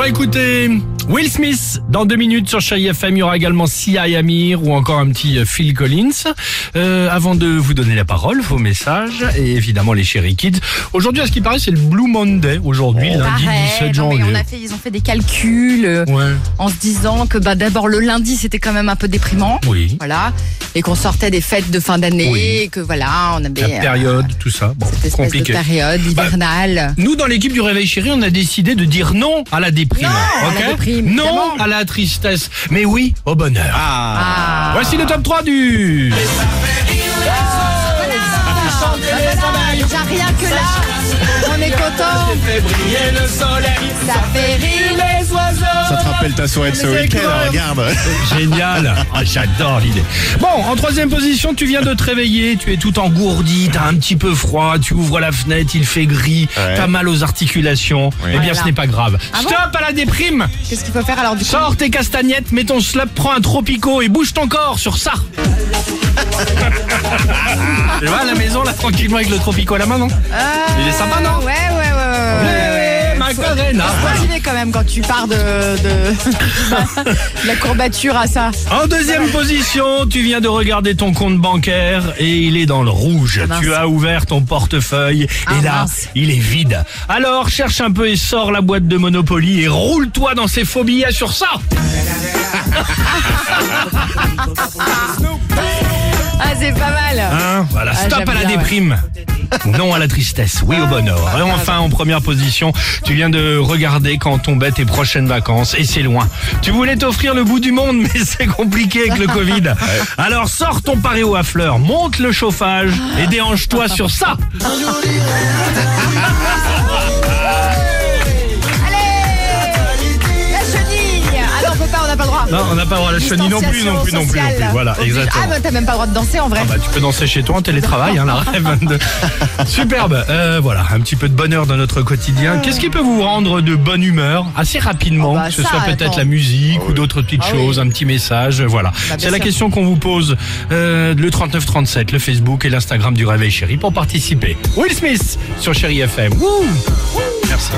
va écouter Will Smith dans deux minutes sur Chérie FM. Il y aura également Sia Amir ou encore un petit euh, Phil Collins. Euh, avant de vous donner la parole, vos messages et évidemment les Chérie Kids. Aujourd'hui, à ce qui paraît, c'est le Blue Monday aujourd'hui, lundi Pareil, 17 non, janvier. mais on a fait, ils ont fait des calculs euh, Ouais. en se disant que bah, d'abord le lundi c'était quand même un peu déprimant. Oui. Voilà. Et qu'on sortait des fêtes de fin d'année, Oui. et que voilà, on avait La euh, période, tout ça. Bon, cette compliqué. de période hivernale. Nous, dans l'équipe du Réveil Chéri, on a décidé de dire non à la déprime. Non à la ok déprime, non à la tristesse, mais oui au bonheur. Ah. Voici le top 3 du... Rien que là, on est content. Ça fait rire les oiseaux. Ça te rappelle ta soirée de ce week-end, regarde. Génial Ah, J'adore l'idée. Bon, en troisième position, tu viens de te réveiller, tu es tout engourdi, t'as un petit peu froid, tu ouvres la fenêtre, il fait gris, Ouais. t'as mal aux articulations. Eh bien, Voilà. ce n'est pas grave. Ah bon Stop à la déprime Qu'est-ce qu'il faut faire alors du coup Sors tes castagnettes, mets ton slop, prends un tropico et bouge ton corps sur ça. tu vois, à la maison, là, tranquillement avec le tropico à la main, non Il est sympa, non ouais. Quand même quand tu pars de, de, de la courbature à ça. En deuxième position, tu viens de regarder ton compte bancaire et il est dans le rouge. mince. tu as ouvert ton portefeuille Ah, et là, mince. il est vide. Alors, cherche un peu et sors la boîte de Monopoly et roule-toi dans ces faux billets sur ça. Ah, c'est pas mal. Hein voilà, Ah, stop à la ouais. Non à la tristesse, oui au bonheur. Et enfin, en première position, tu viens de regarder quand tombaient tes prochaines vacances et c'est loin. Tu voulais t'offrir le bout du monde, mais c'est compliqué avec le Covid. Alors sors ton paréo à fleurs, monte le chauffage et déhanche-toi sur ça. Non, on n'a pas le droit à la chenille non plus, non plus, non plus, non plus. Voilà, exactement. Ah bah t'as même pas le droit de danser en vrai. Ah bah, tu peux danser chez toi en télétravail, hein, la rêve. de- Superbe. Euh, voilà, un petit peu de bonheur dans notre quotidien. Qu'est-ce qui peut vous rendre de bonne humeur assez rapidement, Oh bah, que ce ça, soit peut-être la musique ou d'autres petites Ah oui. choses, un petit message, voilà. Bah, C'est la sûr. question qu'on vous pose. Euh, le 3937, le Facebook et l'Instagram du Réveil Chéri pour participer. Will Smith sur Chéri FM. Wouh Merci.